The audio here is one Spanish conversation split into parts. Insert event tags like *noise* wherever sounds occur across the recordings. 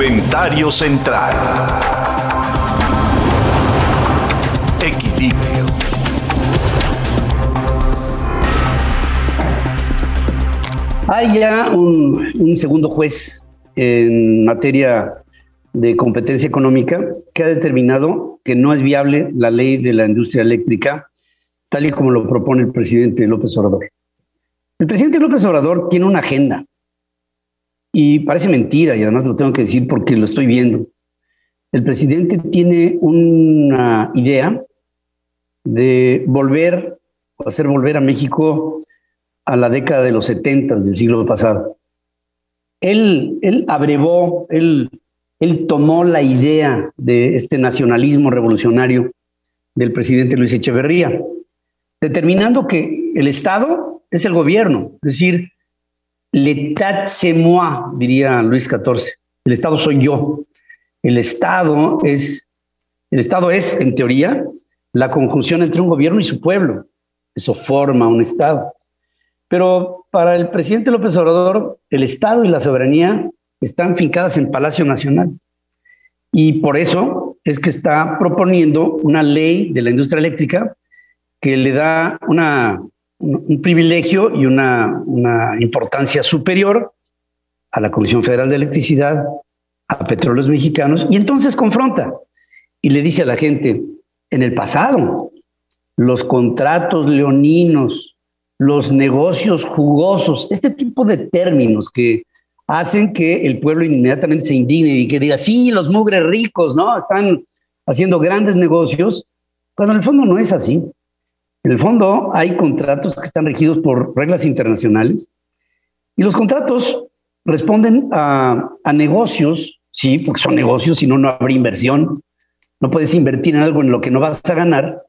Comentario central. Equilibrio. Hay ya un, segundo juez en materia de competencia económica que ha determinado que no es viable la ley de la industria eléctrica tal y como lo propone el presidente López Obrador. El presidente López Obrador tiene una agenda y parece mentira y además lo tengo que decir porque lo estoy viendo. El presidente tiene una idea de volver, hacer volver a México a la década de los 70 del siglo pasado. Él, él abrevó, él, él tomó la idea de este nacionalismo revolucionario del presidente Luis Echeverría, determinando que el Estado es el gobierno, es decir, l'état c'est moi, diría Luis XIV, el Estado soy yo. El Estado es, el Estado es, en teoría, la conjunción entre un gobierno y su pueblo. Eso forma un Estado. Pero para el presidente López Obrador, el Estado y la soberanía están fincadas en Palacio Nacional. Y por eso es que está proponiendo una ley de la industria eléctrica que le da una, un privilegio y una, una importancia superior a la Comisión Federal de Electricidad, a Petróleos Mexicanos, y entonces confronta y le dice a la gente, en el pasado, los contratos leoninos los negocios jugosos, este tipo de términos que hacen que el pueblo inmediatamente se indigne y que diga, sí, los mugres ricos, ¿no? Están haciendo grandes negocios, cuando en el fondo no es así. En el fondo hay contratos que están regidos por reglas internacionales y los contratos responden a, a negocios, sí, porque son negocios, si no, no habrá inversión. No puedes invertir en algo en lo que no vas a ganar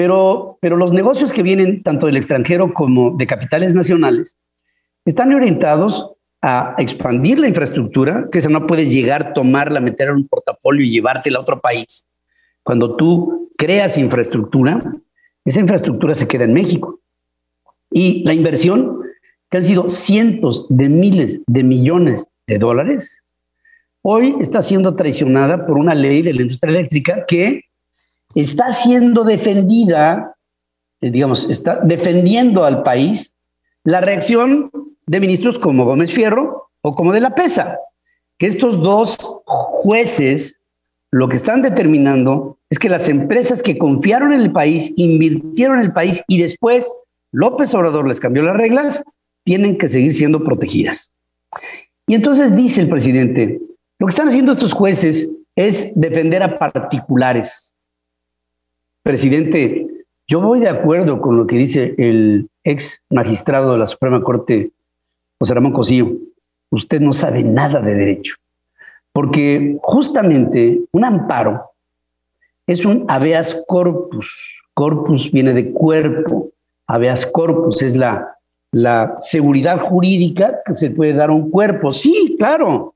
pero, pero los negocios que vienen tanto del extranjero como de capitales nacionales están orientados a expandir la infraestructura, que esa no puedes llegar, tomarla, meterla en un portafolio y llevártela a otro país. Cuando tú creas infraestructura, esa infraestructura se queda en México. Y la inversión, que han sido cientos de miles de millones de dólares, hoy está siendo traicionada por una ley de la industria eléctrica que está siendo defendida, eh, digamos, está defendiendo al país la reacción de ministros como Gómez Fierro o como de la PESA, que estos dos jueces lo que están determinando es que las empresas que confiaron en el país, invirtieron en el país y después López Obrador les cambió las reglas, tienen que seguir siendo protegidas. Y entonces dice el presidente, lo que están haciendo estos jueces es defender a particulares, Presidente, yo voy de acuerdo con lo que dice el ex magistrado de la Suprema Corte, José Ramón Cosío. Usted no sabe nada de derecho, porque justamente un amparo es un habeas corpus. Corpus viene de cuerpo, habeas corpus es la, la seguridad jurídica que se puede dar a un cuerpo. Sí, claro.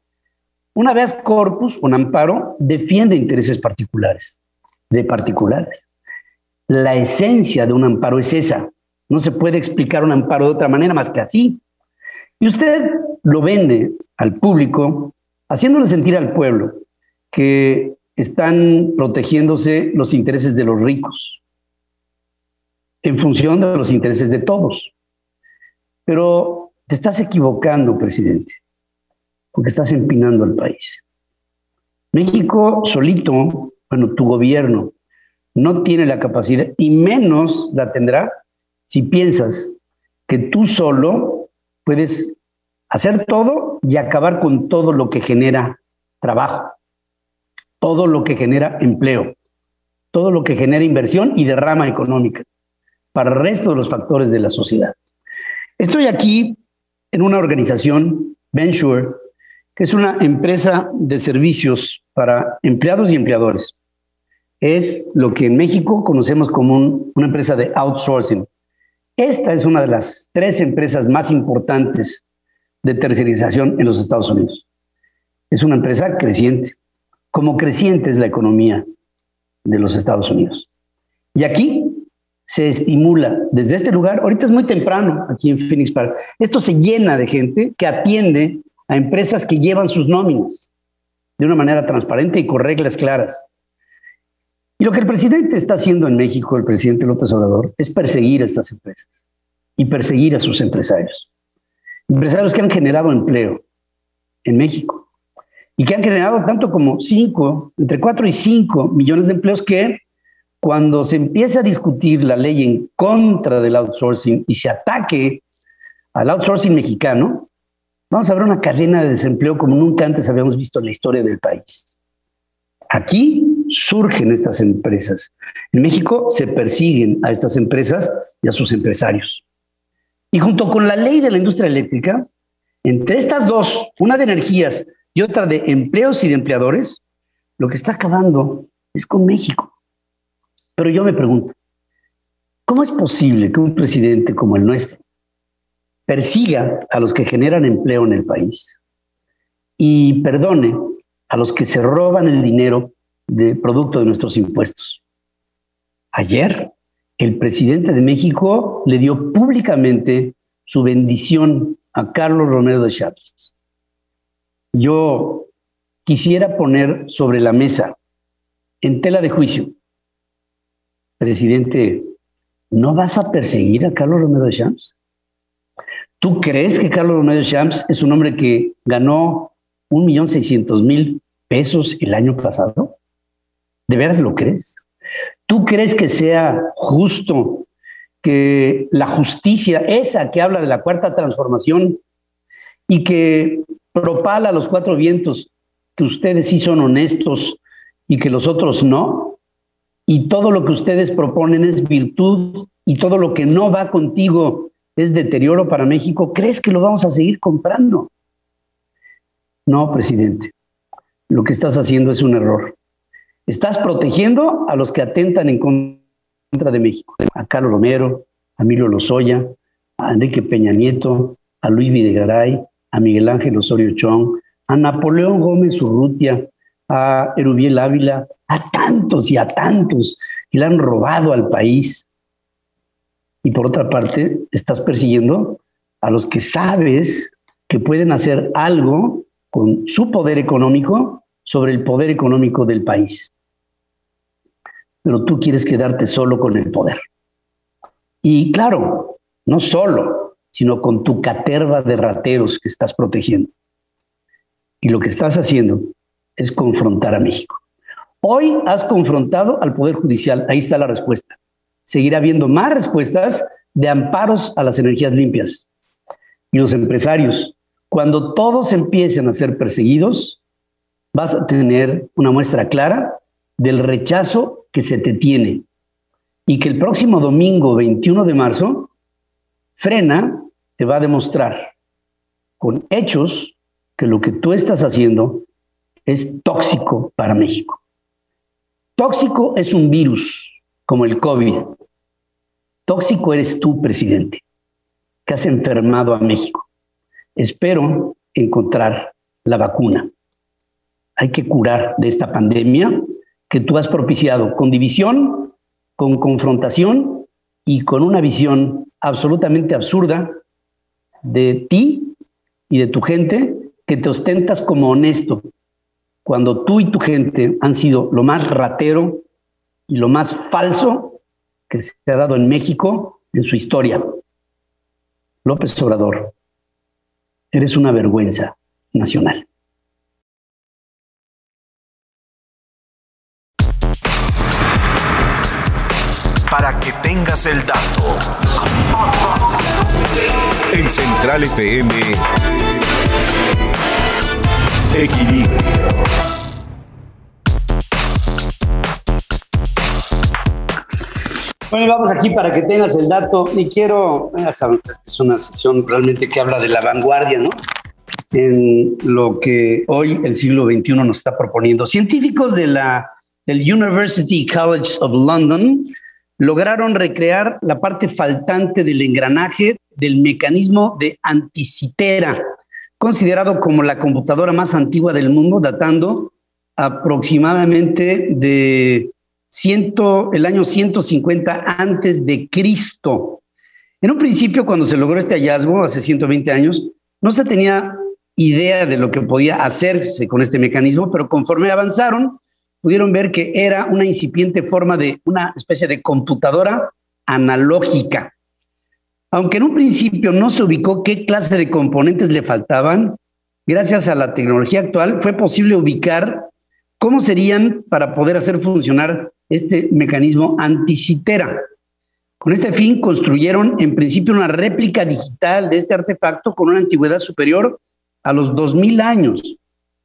Un habeas corpus, un amparo, defiende intereses particulares, de particulares. La esencia de un amparo es esa. No se puede explicar un amparo de otra manera más que así. Y usted lo vende al público, haciéndole sentir al pueblo que están protegiéndose los intereses de los ricos en función de los intereses de todos. Pero te estás equivocando, presidente, porque estás empinando al país. México solito, bueno, tu gobierno, no tiene la capacidad y menos la tendrá si piensas que tú solo puedes hacer todo y acabar con todo lo que genera trabajo, todo lo que genera empleo, todo lo que genera inversión y derrama económica para el resto de los factores de la sociedad. Estoy aquí en una organización, Venture, que es una empresa de servicios para empleados y empleadores es lo que en México conocemos como una empresa de outsourcing. Esta es una de las tres empresas más importantes de tercerización en los Estados Unidos. Es una empresa creciente. Como creciente es la economía de los Estados Unidos. Y aquí se estimula desde este lugar, ahorita es muy temprano aquí en Phoenix Park, esto se llena de gente que atiende a empresas que llevan sus nóminas. de una manera transparente y con reglas claras. Y lo que el presidente está haciendo en México, el presidente López Obrador, es perseguir a estas empresas y perseguir a sus empresarios. Empresarios que han generado empleo en México y que han generado tanto como cinco, entre cuatro y cinco millones de empleos que cuando se empiece a discutir la ley en contra del outsourcing y se ataque al outsourcing mexicano, vamos a ver una cadena de desempleo como nunca antes habíamos visto en la historia del país. Aquí surgen estas empresas. En México se persiguen a estas empresas y a sus empresarios. Y junto con la ley de la industria eléctrica, entre estas dos, una de energías y otra de empleos y de empleadores, lo que está acabando es con México. Pero yo me pregunto, ¿cómo es posible que un presidente como el nuestro persiga a los que generan empleo en el país y perdone a los que se roban el dinero de producto de nuestros impuestos? Ayer, el presidente de México le dio públicamente su bendición a Carlos Romero de Chávez. Yo quisiera poner sobre la mesa, en tela de juicio, presidente, ¿no vas a perseguir a Carlos Romero de Champs? ¿Tú crees que Carlos Romero de Champs es un hombre que ganó un millón seiscientos mil pesos el año pasado? ¿De veras lo crees? ¿Tú crees que sea justo que la justicia, esa que habla de la cuarta transformación y que propala los cuatro vientos, que ustedes sí son honestos y que los otros no, y todo lo que ustedes proponen es virtud y todo lo que no va contigo es deterioro para México, ¿crees que lo vamos a seguir comprando? No, presidente. Lo que estás haciendo es un error. Estás protegiendo a los que atentan en contra de México. A Carlos Romero, a Emilio Lozoya, a Enrique Peña Nieto, a Luis Videgaray, a Miguel Ángel Osorio Chong, a Napoleón Gómez Urrutia, a Erubiel Ávila, a tantos y a tantos que le han robado al país. Y por otra parte, estás persiguiendo a los que sabes que pueden hacer algo con su poder económico sobre el poder económico del país. Pero tú quieres quedarte solo con el poder. Y claro, no solo, sino con tu caterva de rateros que estás protegiendo. Y lo que estás haciendo es confrontar a México. Hoy has confrontado al Poder Judicial, ahí está la respuesta. Seguirá habiendo más respuestas de amparos a las energías limpias. Y los empresarios, cuando todos empiecen a ser perseguidos, vas a tener una muestra clara del rechazo que se te tiene. Y que el próximo domingo 21 de marzo, Frena te va a demostrar con hechos que lo que tú estás haciendo es tóxico para México. Tóxico es un virus como el COVID. Tóxico eres tú, presidente, que has enfermado a México. Espero encontrar la vacuna. Hay que curar de esta pandemia que tú has propiciado con división, con confrontación y con una visión absolutamente absurda de ti y de tu gente que te ostentas como honesto, cuando tú y tu gente han sido lo más ratero y lo más falso que se ha dado en México en su historia. López Obrador, eres una vergüenza nacional. Que tengas el dato. En Central FM. Equilibrio. Bueno, vamos aquí para que tengas el dato y quiero, es una sesión realmente que habla de la vanguardia, ¿no? En lo que hoy el siglo XXI nos está proponiendo. Científicos de la, del University College of London lograron recrear la parte faltante del engranaje del mecanismo de anticitera, considerado como la computadora más antigua del mundo, datando aproximadamente de ciento, el año 150 antes de Cristo. En un principio, cuando se logró este hallazgo, hace 120 años, no se tenía idea de lo que podía hacerse con este mecanismo, pero conforme avanzaron, pudieron ver que era una incipiente forma de una especie de computadora analógica. Aunque en un principio no se ubicó qué clase de componentes le faltaban, gracias a la tecnología actual fue posible ubicar cómo serían para poder hacer funcionar este mecanismo anticitera. Con este fin construyeron en principio una réplica digital de este artefacto con una antigüedad superior a los 2000 años,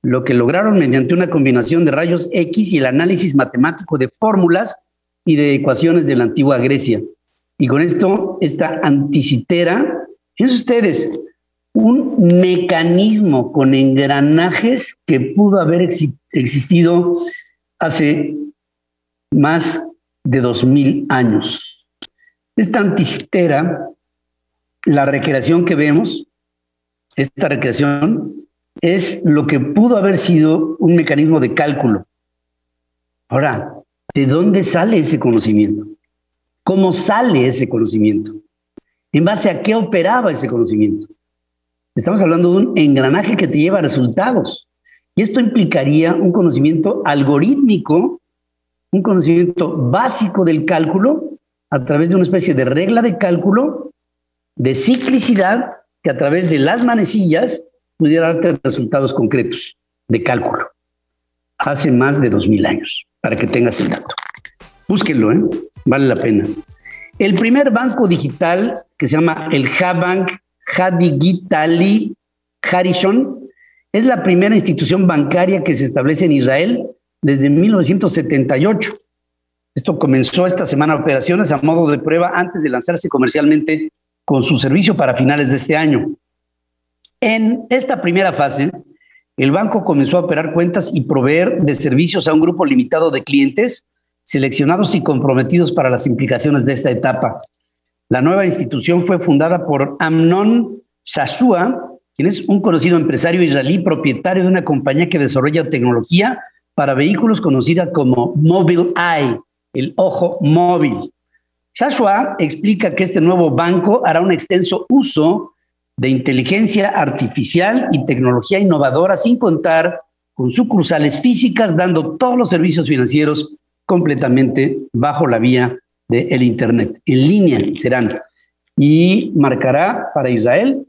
lo que lograron mediante una combinación de rayos X y el análisis matemático de fórmulas y de ecuaciones de la antigua Grecia. Y con esto, esta anticitera, fíjense ustedes, un mecanismo con engranajes que pudo haber existido hace más de dos mil años. Esta anticitera, la recreación que vemos, esta recreación es lo que pudo haber sido un mecanismo de cálculo. Ahora, ¿de dónde sale ese conocimiento? ¿Cómo sale ese conocimiento? ¿En base a qué operaba ese conocimiento? Estamos hablando de un engranaje que te lleva a resultados. Y esto implicaría un conocimiento algorítmico, un conocimiento básico del cálculo a través de una especie de regla de cálculo de ciclicidad que a través de las manecillas pudiera darte resultados concretos de cálculo. Hace más de dos mil años, para que tengas el dato. Búsquenlo, ¿eh? vale la pena. El primer banco digital que se llama el Habank Hadigitali Harrison es la primera institución bancaria que se establece en Israel desde 1978. Esto comenzó esta semana operaciones a modo de prueba antes de lanzarse comercialmente con su servicio para finales de este año. En esta primera fase, el banco comenzó a operar cuentas y proveer de servicios a un grupo limitado de clientes seleccionados y comprometidos para las implicaciones de esta etapa. La nueva institución fue fundada por Amnon Shashua, quien es un conocido empresario israelí propietario de una compañía que desarrolla tecnología para vehículos conocida como Mobile Eye, el ojo móvil. Shashua explica que este nuevo banco hará un extenso uso de inteligencia artificial y tecnología innovadora sin contar con sucursales físicas, dando todos los servicios financieros completamente bajo la vía del Internet. En línea serán. Y marcará para Israel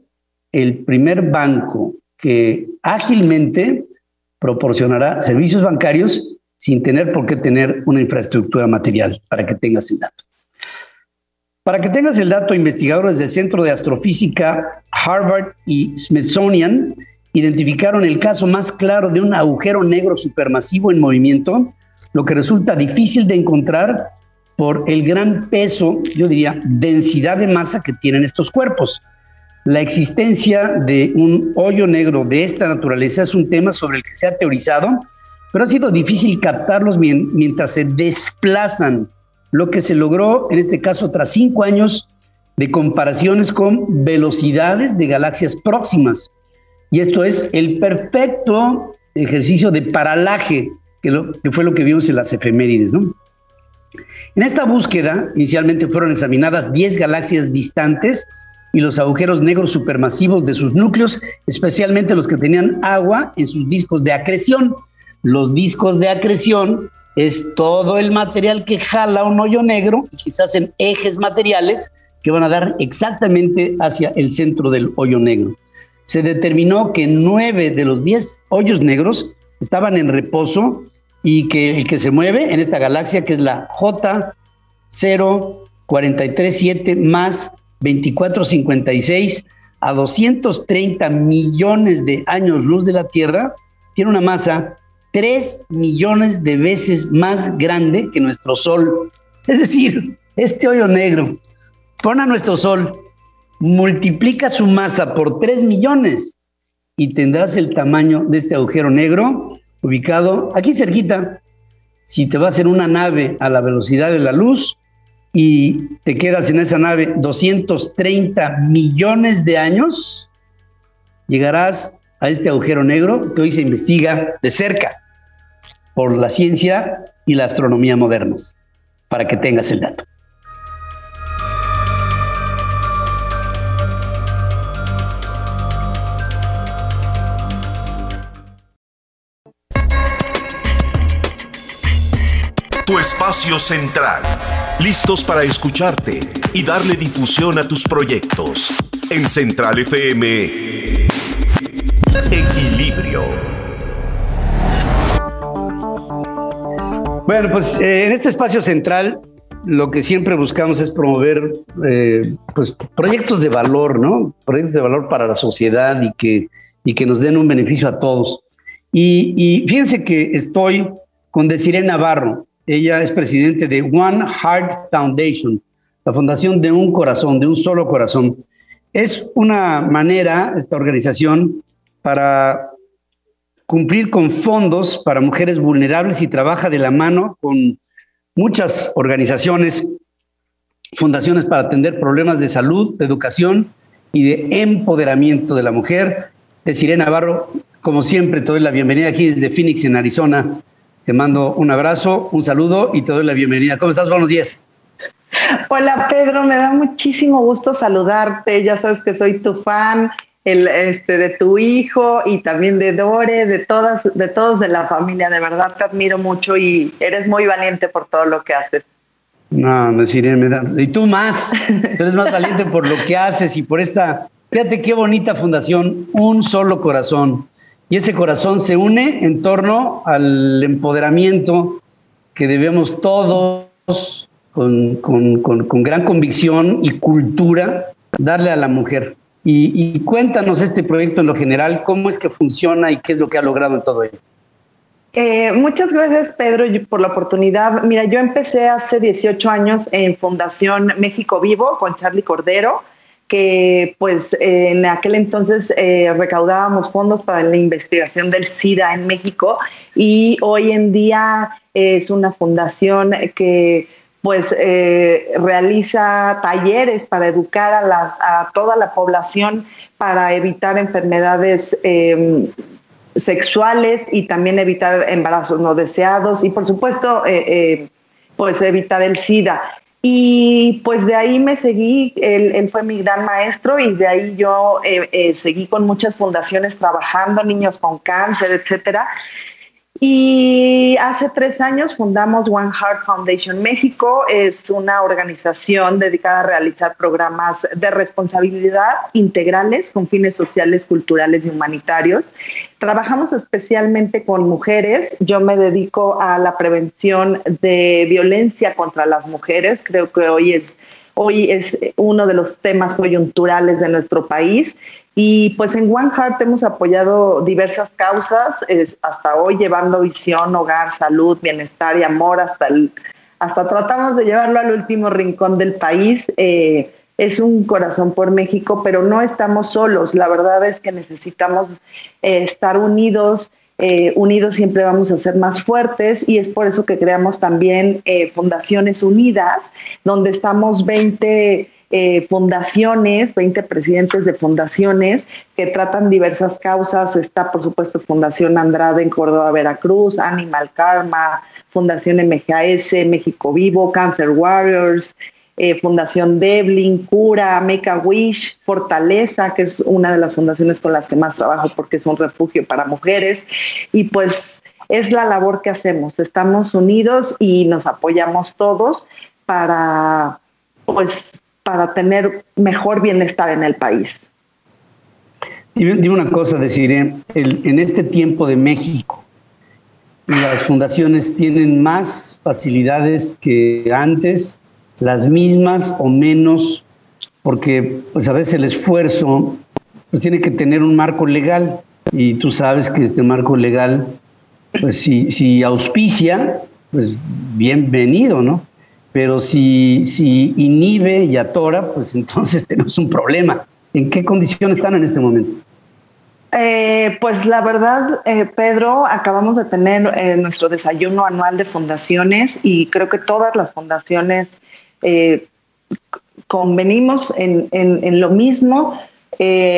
el primer banco que ágilmente proporcionará servicios bancarios sin tener por qué tener una infraestructura material, para que tengas el dato. Para que tengas el dato, investigadores del Centro de Astrofísica Harvard y Smithsonian identificaron el caso más claro de un agujero negro supermasivo en movimiento, lo que resulta difícil de encontrar por el gran peso, yo diría, densidad de masa que tienen estos cuerpos. La existencia de un hoyo negro de esta naturaleza es un tema sobre el que se ha teorizado, pero ha sido difícil captarlos mientras se desplazan lo que se logró en este caso tras cinco años de comparaciones con velocidades de galaxias próximas. Y esto es el perfecto ejercicio de paralaje, que, fue lo que vimos en las efemérides. ¿no? En esta búsqueda, inicialmente fueron examinadas 10 galaxias distantes y los agujeros negros supermasivos de sus núcleos, especialmente los que tenían agua en sus discos de acreción. Los discos de acreción es todo el material que jala un hoyo negro quizás en ejes materiales que van a dar exactamente hacia el centro del hoyo negro. Se determinó que nueve de los diez hoyos negros estaban en reposo y que el que se mueve en esta galaxia, que es la J0437 más 2456 a 230 millones de años luz de la Tierra, tiene una masa 3 millones de veces más grande que nuestro Sol. Es decir, este hoyo negro, pon a nuestro Sol, multiplica su masa por 3 millones y tendrás el tamaño de este agujero negro ubicado aquí cerquita. Si te vas en una nave a la velocidad de la luz y te quedas en esa nave 230 millones de años, llegarás a este agujero negro que hoy se investiga de cerca por la ciencia y la astronomía modernas, para que tengas el dato. Tu espacio central. Listos para escucharte y darle difusión a tus proyectos. En Central FM. Equilibrio. Bueno, pues eh, en este espacio central lo que siempre buscamos es promover eh, pues, proyectos de valor, ¿no? Proyectos de valor para la sociedad y que, y que nos den un beneficio a todos. Y, y fíjense que estoy con Desiree Navarro. Ella es presidente de One Heart Foundation, la fundación de un corazón, de un solo corazón. Es una manera, esta organización, para cumplir con fondos para mujeres vulnerables y trabaja de la mano con muchas organizaciones, fundaciones para atender problemas de salud, de educación y de empoderamiento de la mujer. Desiree Navarro, como siempre, te doy la bienvenida aquí desde Phoenix, en Arizona. Te mando un abrazo, un saludo y te doy la bienvenida. ¿Cómo estás? Buenos días. Hola Pedro, me da muchísimo gusto saludarte. Ya sabes que soy tu fan, el, este, de tu hijo y también de Dore, de todas, de todos de la familia. De verdad te admiro mucho y eres muy valiente por todo lo que haces. No, me diré, me da. Y tú más, *laughs* eres más valiente por lo que haces y por esta. Fíjate qué bonita fundación, un solo corazón. Y ese corazón se une en torno al empoderamiento que debemos todos, con, con, con, con gran convicción y cultura, darle a la mujer. Y, cuéntanos este proyecto en lo general, cómo es que funciona y qué es lo que ha logrado en todo ello. Eh, muchas gracias, Pedro, por la oportunidad. Mira, yo empecé hace 18 años en Fundación México Vivo con Charlie Cordero que pues en aquel entonces eh, recaudábamos fondos para la investigación del SIDA en México y hoy en día es una fundación que pues eh, realiza talleres para educar a, la, a, toda la población para evitar enfermedades eh, sexuales y también evitar embarazos no deseados y por supuesto eh, pues evitar el SIDA. Y pues de ahí me seguí, él, él fue mi gran maestro y de ahí yo eh, eh, seguí con muchas fundaciones trabajando, niños con cáncer, etcétera. Y hace tres años fundamos One Heart Foundation México. Es una organización dedicada a realizar programas de responsabilidad integrales con fines sociales, culturales y humanitarios. Trabajamos especialmente con mujeres. Yo me dedico a la prevención de violencia contra las mujeres. Creo que hoy es hoy es uno de los temas coyunturales de nuestro país. Y pues en One Heart hemos apoyado diversas causas, hasta hoy llevando visión, hogar, salud, bienestar y amor, hasta, el, hasta tratamos de llevarlo al último rincón del país. Eh, es un corazón por México, pero no estamos solos. La verdad es que necesitamos eh, estar unidos eh, unidos siempre vamos a ser más fuertes y es por eso que creamos también Fundaciones Unidas, donde estamos 20 eh, fundaciones, 20 presidentes de fundaciones que tratan diversas causas. Está, por supuesto, Fundación Andrade en Córdoba, Veracruz, Animal Karma, Fundación MGAS, México Vivo, Cancer Warriors, eh, Fundación Devlin, Cura, Make a Wish, Fortaleza, que es una de las fundaciones con las que más trabajo porque es un refugio para mujeres. Y pues es la labor que hacemos. Estamos unidos y nos apoyamos todos para, pues, para tener mejor bienestar en el país. Dime, una cosa, deciré, en este tiempo de México, las fundaciones tienen más facilidades que antes las mismas o menos, porque pues a veces el esfuerzo pues tiene que tener un marco legal y tú sabes que este marco legal, pues si, si auspicia, pues bienvenido, ¿no? Pero si, si inhibe y atora, pues *laughs* entonces tenemos un problema. ¿En qué condiciones están en este momento? Eh, pues la verdad, eh, Pedro, acabamos de tener eh, nuestro desayuno anual de fundaciones y creo que todas las fundaciones convenimos en, en, lo mismo.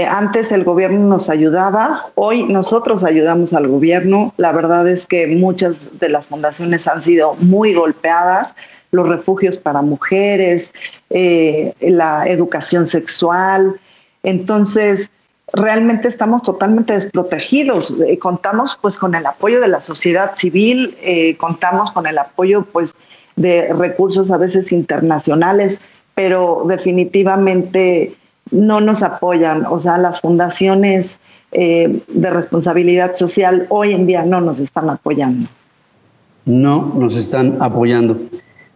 Antes el gobierno nos ayudaba, hoy nosotros ayudamos al gobierno. La verdad es que muchas de las fundaciones han sido muy golpeadas, los refugios para mujeres, eh, la educación sexual. Entonces, realmente estamos totalmente desprotegidos. Eh, contamos pues con el apoyo de la sociedad civil, eh, contamos con el apoyo pues de recursos a veces internacionales, pero definitivamente no nos apoyan. O sea, las fundaciones de responsabilidad social hoy en día no nos están apoyando. No nos están apoyando.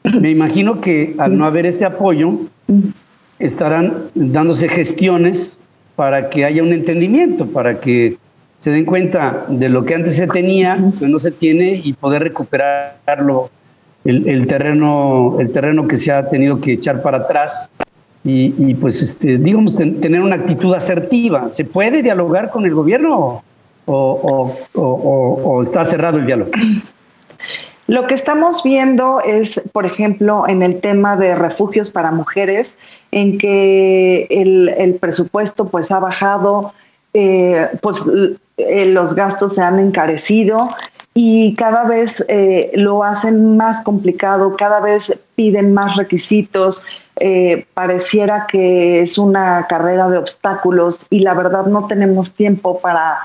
*clears throat* Me imagino que al no haber este apoyo, estarán dándose gestiones para que haya un entendimiento, para que se den cuenta de lo que antes se tenía, que no se tiene, y poder recuperarlo, el, terreno, el terreno que se ha tenido que echar para atrás. Y, pues, este, digamos, tener una actitud asertiva. ¿Se puede dialogar con el gobierno o, o está cerrado el diálogo? Lo que estamos viendo es, por ejemplo, en el tema de refugios para mujeres, en que el, presupuesto pues ha bajado, eh, pues eh, los gastos se han encarecido y cada vez eh, lo hacen más complicado, cada vez piden más requisitos, pareciera que es una carrera de obstáculos y la verdad no tenemos tiempo para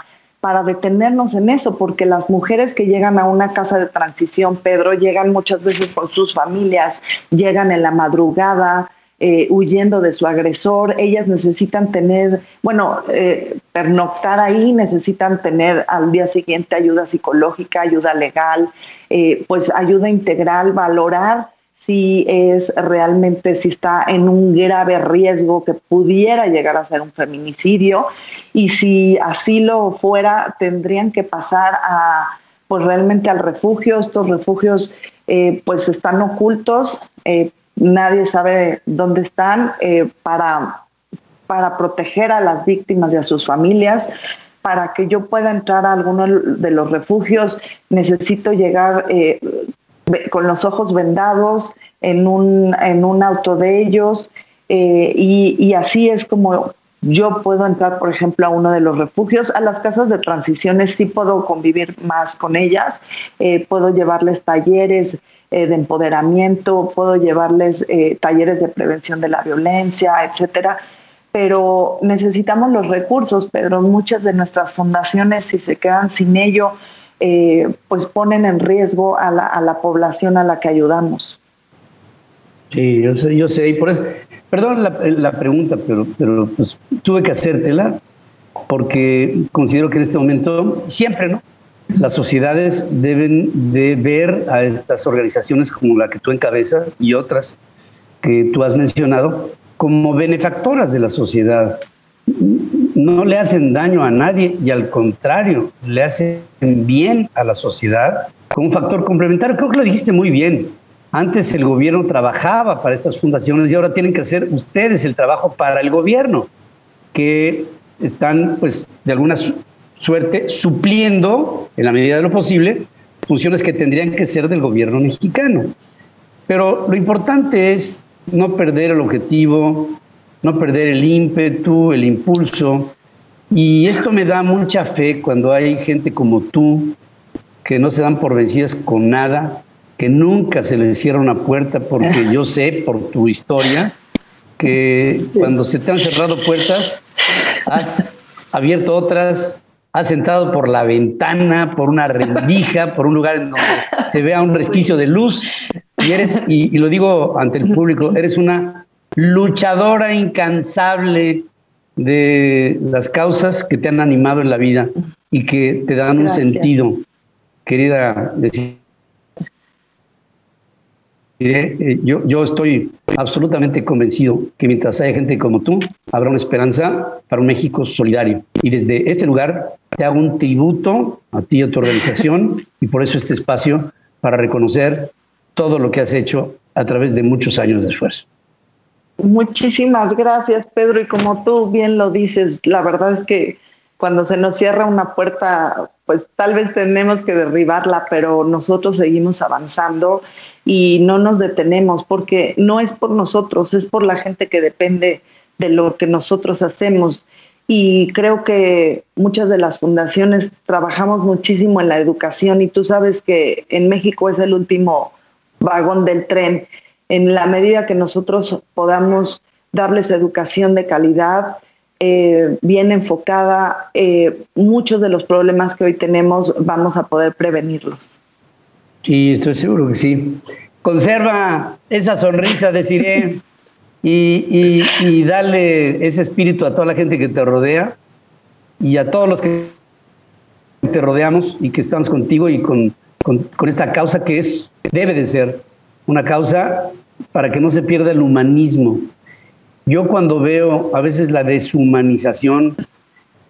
para detenernos en eso, porque las mujeres que llegan a una casa de transición, Pedro, llegan muchas veces con sus familias, llegan en la madrugada, eh, huyendo de su agresor, ellas necesitan tener, bueno, eh, pernoctar ahí, necesitan tener al día siguiente ayuda psicológica, ayuda legal, eh, pues ayuda integral, valorar si es realmente, si está en un grave riesgo que pudiera llegar a ser un feminicidio y si así lo fuera, tendrían que pasar a, pues realmente al refugio. Estos refugios eh, pues están ocultos, eh, nadie sabe dónde están eh, para, para proteger a las víctimas y a sus familias para que yo pueda entrar a alguno de los refugios necesito llegar con los ojos vendados en un, en un auto de ellos eh, y, así es como yo puedo entrar, por ejemplo, a uno de los refugios. A las casas de transiciones sí puedo convivir más con ellas, eh, puedo llevarles talleres eh, de empoderamiento, puedo llevarles talleres de prevención de la violencia, etcétera. Pero necesitamos los recursos, pero muchas de nuestras fundaciones, si se quedan sin ello, eh, pues ponen en riesgo a la, a la, población a la que ayudamos. Sí, yo sé, yo sé, y por eso, perdón la, la pregunta, pero, pero pues, tuve que hacértela porque considero que en este momento, siempre, ¿no? Las sociedades deben de ver a estas organizaciones como la que tú encabezas y otras que tú has mencionado como benefactoras de la sociedad no le hacen daño a nadie y al contrario, le hacen bien a la sociedad con un factor complementario. Creo que lo dijiste muy bien. Antes el gobierno trabajaba para estas fundaciones y ahora tienen que hacer ustedes el trabajo para el gobierno, que están, pues, de alguna suerte supliendo, en la medida de lo posible, funciones que tendrían que ser del gobierno mexicano. Pero lo importante es no perder el objetivo, no perder el ímpetu, el impulso. Y esto me da mucha fe cuando hay gente como tú, que no se dan por vencidas con nada, que nunca se les cierra una puerta, porque *laughs* yo sé por tu historia que cuando se te han cerrado puertas, has abierto otras, has sentado por la ventana, por una rendija, por un lugar en donde se vea un resquicio de luz, y eres, y lo digo ante el público, eres una luchadora incansable de las causas que te han animado en la vida y que te dan un sentido. Querida, eh, yo, yo estoy absolutamente convencido que mientras haya gente como tú, habrá una esperanza para un México solidario. Y desde este lugar te hago un tributo a ti y a tu organización *laughs* y por eso este espacio para reconocer todo lo que has hecho a través de muchos años de esfuerzo. Muchísimas gracias, Pedro. Y como tú bien lo dices, la verdad es que cuando se nos cierra una puerta, pues tal vez tenemos que derribarla, pero nosotros seguimos avanzando y no nos detenemos porque no es por nosotros, es por la gente que depende de lo que nosotros hacemos. Y creo que muchas de las fundaciones trabajamos muchísimo en la educación y tú sabes que en México es el último vagón del tren en la medida que nosotros podamos darles educación de calidad, eh, bien enfocada, eh, muchos de los problemas que hoy tenemos vamos a poder prevenirlos. Sí, estoy seguro que sí. Conserva esa sonrisa, deciré, *laughs* y, y, dale ese espíritu a toda la gente que te rodea y a todos los que te rodeamos y que estamos contigo y con, con esta causa que es, debe de ser una causa para que no se pierda el humanismo, yo cuando veo a veces la deshumanización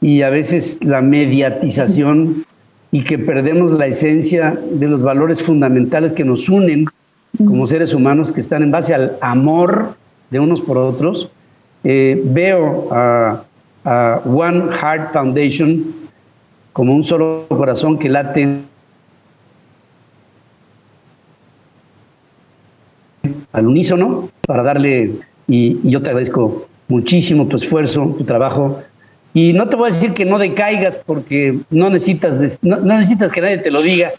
y a veces la mediatización y que perdemos la esencia de los valores fundamentales que nos unen como seres humanos que están en base al amor de unos por otros, eh, veo a, One Heart Foundation como un solo corazón que late al unísono para darle y, yo te agradezco muchísimo tu esfuerzo, tu trabajo. Y no te voy a decir que no decaigas porque no necesitas, no, necesitas que nadie te lo diga.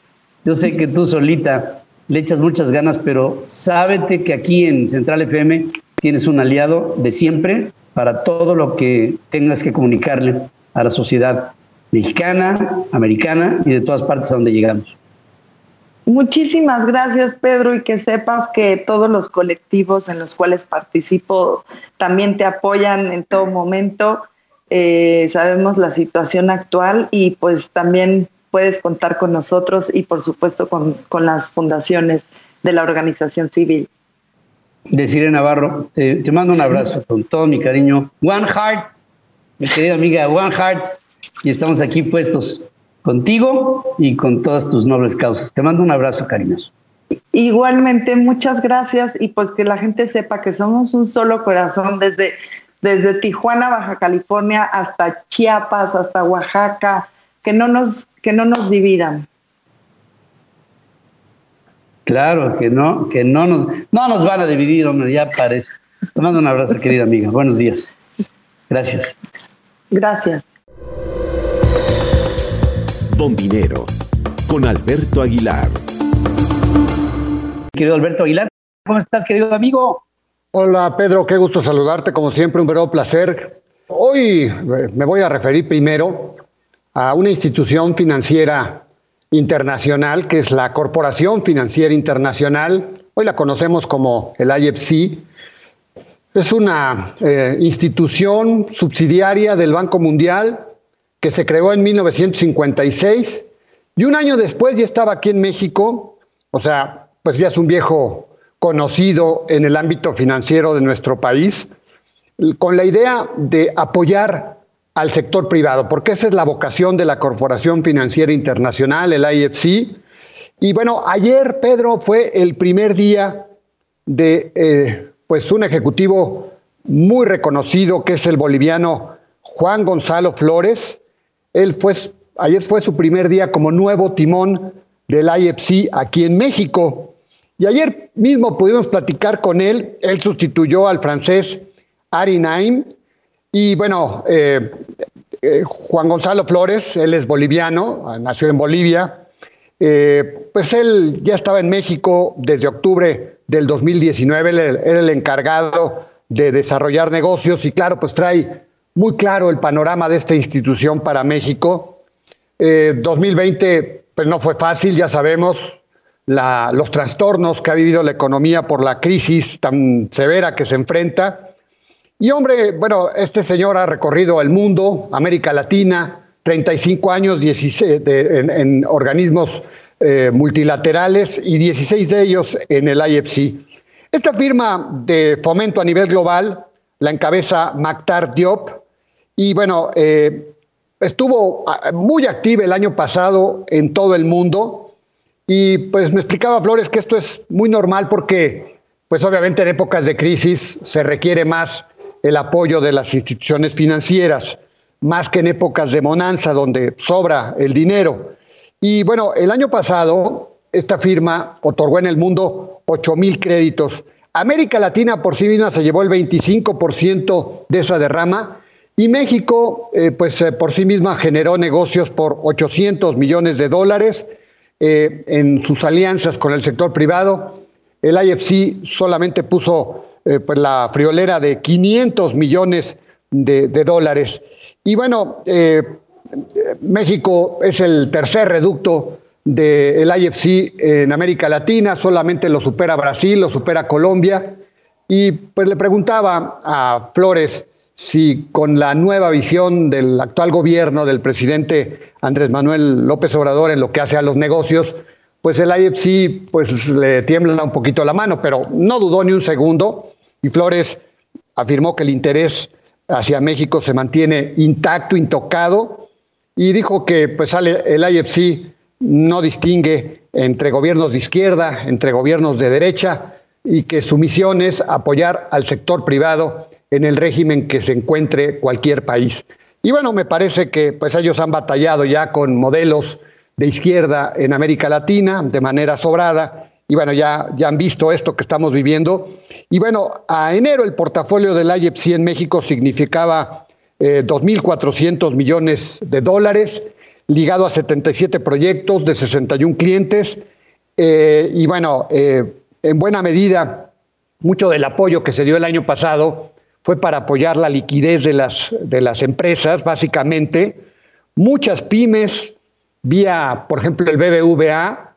Yo sé que tú solita le echas muchas ganas, pero sábete que aquí en Central FM tienes un aliado de siempre para todo lo que tengas que comunicarle a la sociedad mexicana, americana y de todas partes a donde llegamos. Muchísimas gracias, Pedro, y que sepas que todos los colectivos en los cuales participo también te apoyan en todo momento. Eh, sabemos la situación actual y pues también puedes contar con nosotros y por supuesto con, las fundaciones de la organización civil. Deciré Navarro, te mando un abrazo con todo mi cariño. One Heart, mi querida amiga, One Heart, y estamos aquí puestos contigo y con todas tus nobles causas. Te mando un abrazo cariñoso. Igualmente, muchas gracias y pues que la gente sepa que somos un solo corazón desde, desde Tijuana, Baja California, hasta Chiapas, hasta Oaxaca, que no nos, que no nos dividan. Claro, que no, que no nos, no nos van a dividir, hombre, ya parece. Te mando un abrazo, querida amiga. Buenos días. Gracias. Gracias. Dinero con Alberto Aguilar. Querido Alberto Aguilar, ¿cómo estás, querido amigo? Hola, Pedro, qué gusto saludarte, como siempre, un verdadero placer. Hoy eh, me voy a referir primero a una institución financiera internacional, que es la Corporación Financiera Internacional, hoy la conocemos como el IFC. Es una eh, institución subsidiaria del Banco Mundial que se creó en 1956 y un año después ya estaba aquí en México, o sea, pues ya es un viejo conocido en el ámbito financiero de nuestro país, con la idea de apoyar al sector privado, porque esa es la vocación de la Corporación Financiera Internacional, el IFC. Y bueno, ayer, Pedro, fue el primer día de eh, pues un ejecutivo muy reconocido, que es el boliviano Juan Gonzalo Flores, él fue, ayer fue su primer día como nuevo timón del IFC aquí en México. Y ayer mismo pudimos platicar con él. Él sustituyó al francés Ari Naim. Y bueno, eh, eh, Juan Gonzalo Flores, él es boliviano, nació en Bolivia. Eh, pues él ya estaba en México desde octubre del 2019. Él era el encargado de desarrollar negocios y claro, pues trae muy claro el panorama de esta institución para México. 2020 eh, pues no fue fácil, ya sabemos los trastornos que ha vivido la economía por la crisis tan severa que se enfrenta. Y hombre, bueno, este señor ha recorrido el mundo, América Latina, 35 años 16 en, organismos eh, multilaterales y 16 de ellos en el IFC. Esta firma de fomento a nivel global la encabeza Mactar Diop, y bueno, eh, estuvo ah, muy activa el año pasado en todo el mundo y pues me explicaba Flores que esto es muy normal porque pues obviamente en épocas de crisis se requiere más el apoyo de las instituciones financieras, más que en épocas de bonanza donde sobra el dinero. Y bueno, el año pasado esta firma otorgó en el mundo 8 mil créditos. América Latina por sí misma se llevó el 25% de esa derrama y México, eh, pues eh, por sí misma generó negocios por 800 millones de dólares eh, en sus alianzas con el sector privado. El IFC solamente puso pues la friolera de 500 millones de, dólares. Y bueno, México es el tercer reducto del IFC en América Latina, solamente lo supera Brasil, lo supera Colombia. Y pues le preguntaba a Flores si con la nueva visión del actual gobierno del presidente Andrés Manuel López Obrador en lo que hace a los negocios, pues el IFC pues le tiembla un poquito la mano, pero no dudó ni un segundo. Y Flores afirmó que el interés hacia México se mantiene intacto, intocado y dijo que pues el IFC no distingue entre gobiernos de izquierda, entre gobiernos de derecha y que su misión es apoyar al sector privado en el régimen que se encuentre cualquier país. Y bueno, me parece que pues ellos han batallado ya con modelos de izquierda en América Latina de manera sobrada. Y bueno, ya, ya han visto esto que estamos viviendo. Y bueno, a enero el portafolio del IEPC en México significaba 2.400 eh, millones de dólares, ligado a 77 proyectos de 61 clientes. Eh, y bueno, eh, en buena medida, mucho del apoyo que se dio el año pasado fue para apoyar la liquidez de las, de las empresas, básicamente. Muchas pymes vía, por ejemplo, el BBVA,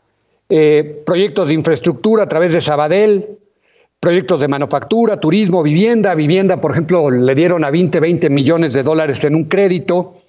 eh, proyectos de infraestructura a través de Sabadell, proyectos de manufactura, turismo, vivienda. Vivienda, por ejemplo, le dieron a 20, 20 millones de dólares en un crédito.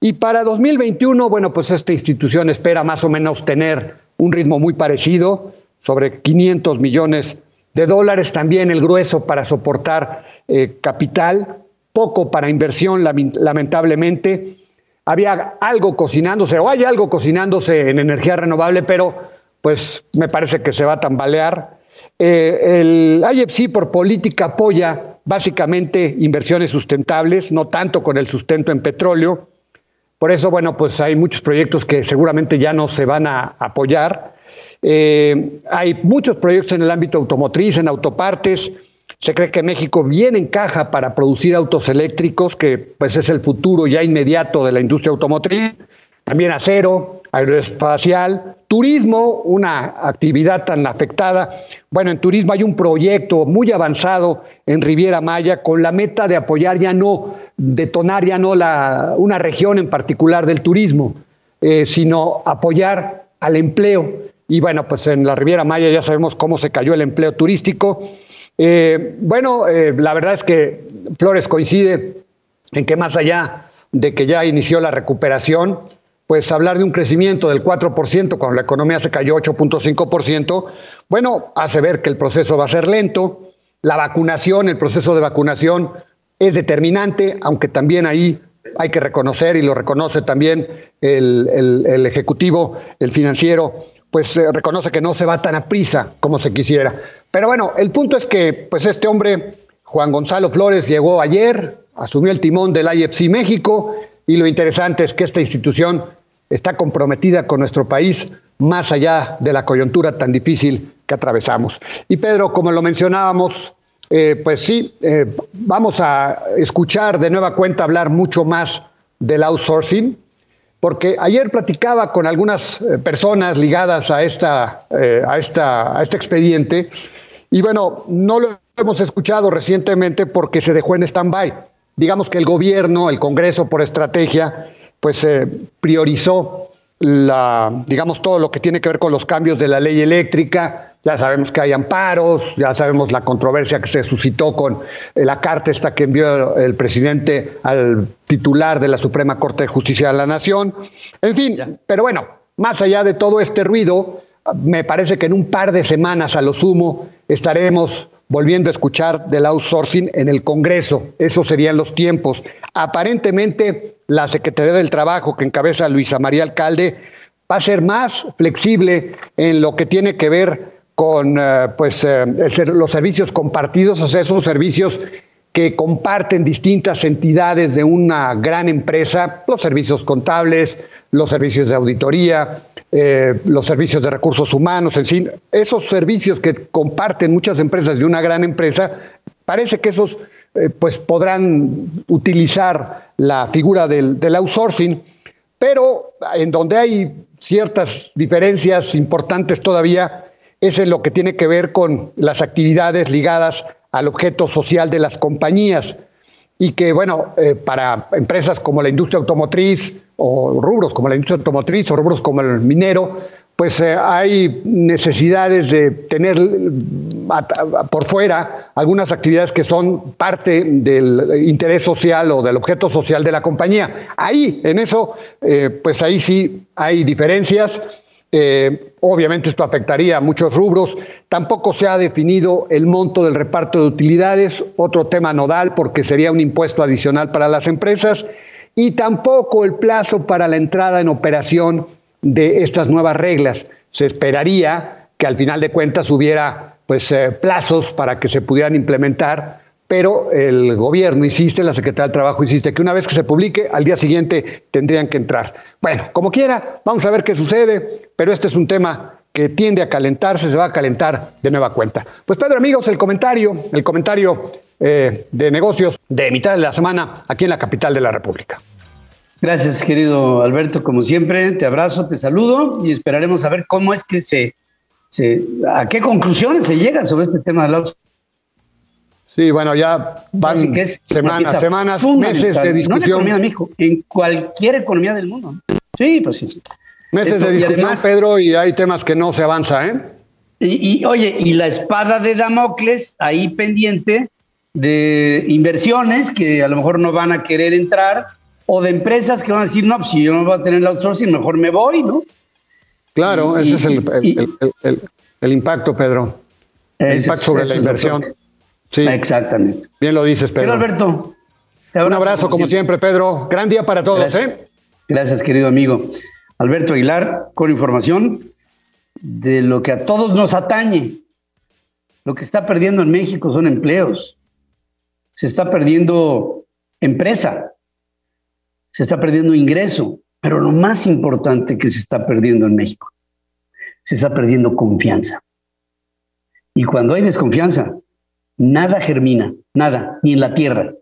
Y para 2021, bueno, pues esta institución espera más o menos tener un ritmo muy parecido, sobre 500 millones de dólares, también el grueso para soportar eh, capital, poco para inversión, lamentablemente había algo cocinándose o hay algo cocinándose en energía renovable, pero pues me parece que se va a tambalear. Eh, el IFC por política apoya básicamente inversiones sustentables, no tanto con el sustento en petróleo. Por eso, bueno, pues hay muchos proyectos que seguramente ya no se van a apoyar. Eh, hay muchos proyectos en el ámbito automotriz, en autopartes, se cree que México bien encaja para producir autos eléctricos, que pues es el futuro ya inmediato de la industria automotriz, también acero, aeroespacial, turismo, una actividad tan afectada. Bueno, en turismo hay un proyecto muy avanzado en Riviera Maya con la meta de apoyar ya no, detonar ya no la, una región en particular del turismo, eh, sino apoyar al empleo. Y bueno, pues en la Riviera Maya ya sabemos cómo se cayó el empleo turístico eh, bueno, eh, la verdad es que Flores coincide en que más allá de que ya inició la recuperación, pues hablar de un crecimiento del 4% cuando la economía se cayó 8.5%, bueno, hace ver que el proceso va a ser lento. La vacunación, el proceso de vacunación es determinante, aunque también ahí hay que reconocer, y lo reconoce también el, Ejecutivo, el financiero, pues eh, reconoce que no se va tan a prisa como se quisiera. Pero bueno, el punto es que pues este hombre, Juan Gonzalo Flores, llegó ayer, asumió el timón del IFC México y lo interesante es que esta institución está comprometida con nuestro país más allá de la coyuntura tan difícil que atravesamos. Y Pedro, como lo mencionábamos, eh, pues sí, eh, vamos a escuchar de nueva cuenta hablar mucho más del outsourcing, porque ayer platicaba con algunas eh, personas ligadas a, esta, a, esta, a este expediente y bueno, no lo hemos escuchado recientemente porque se dejó en stand-by. Digamos que el gobierno, el Congreso por estrategia, pues eh, priorizó la, digamos, todo lo que tiene que ver con los cambios de la ley eléctrica. Ya sabemos que hay amparos, ya sabemos la controversia que se suscitó con la carta esta que envió el presidente al titular de la Suprema Corte de Justicia de la Nación. En fin, pero bueno, más allá de todo este ruido, me parece que en un par de semanas a lo sumo estaremos volviendo a escuchar del outsourcing en el Congreso. Esos serían los tiempos. Aparentemente, la Secretaría del Trabajo que encabeza Luisa María Alcalde va a ser más flexible en lo que tiene que ver con eh, pues, eh, los servicios compartidos, o sea, esos servicios que comparten distintas entidades de una gran empresa, los servicios contables, los servicios de auditoría, eh, los servicios de recursos humanos, en fin, esos servicios que comparten muchas empresas de una gran empresa, parece que esos eh, pues podrán utilizar la figura del outsourcing, pero en donde hay ciertas diferencias importantes todavía es lo que tiene que ver con las actividades ligadas al objeto social de las compañías. y que, bueno, eh, para empresas como la industria automotriz o rubros como la industria automotriz o rubros como el minero, pues eh, hay necesidades de tener por fuera algunas actividades que son parte del interés social o del objeto social de la compañía. Ahí, en eso, eh, pues ahí sí hay diferencias. Eh, obviamente esto afectaría a muchos rubros. Tampoco se ha definido el monto del reparto de utilidades, otro tema nodal porque sería un impuesto adicional para las empresas. Y tampoco el plazo para la entrada en operación de estas nuevas reglas. Se esperaría que al final de cuentas hubiera pues, eh, plazos para que se pudieran implementar, pero el gobierno insiste, la Secretaría del Trabajo insiste que una vez que se publique, al día siguiente tendrían que entrar. Bueno, como quiera, vamos a ver qué sucede, pero este es un tema que tiende a calentarse, se va a calentar de nueva cuenta. Pues Pedro, amigos, el comentario, el comentario eh, de negocios de mitad de la semana aquí en la capital de la República. Gracias, querido Alberto. Como siempre, te abrazo, te saludo y esperaremos a ver cómo es que se, a qué conclusiones se llega sobre este tema del auto. Sí, bueno, ya van semanas, semanas, meses de discusión. No en, economía en cualquier economía del mundo. Sí, pues sí. Meses de discusión, Pedro, y hay temas que no se avanza, ¿eh? Y, y, oye, y la espada de Damocles ahí pendiente de inversiones que a lo mejor no van a querer entrar o de empresas que van a decir, no, pues si yo no voy a tener el outsourcing, mejor me voy, ¿no? Claro, ese es el, impacto, Pedro. El impacto sobre la inversión. Sí. Exactamente. Bien lo dices, Pedro. Alberto. Un abrazo, como, siempre. Pedro. Gran día para todos, Gracias. ¿eh? Gracias, querido amigo. Alberto Aguilar, con información de lo que a todos nos atañe. Lo que está perdiendo en México son empleos. Se está perdiendo empresa se está perdiendo ingreso, pero lo más importante que se está perdiendo en México, se está perdiendo confianza. Y cuando hay desconfianza, nada germina, nada, ni en la tierra.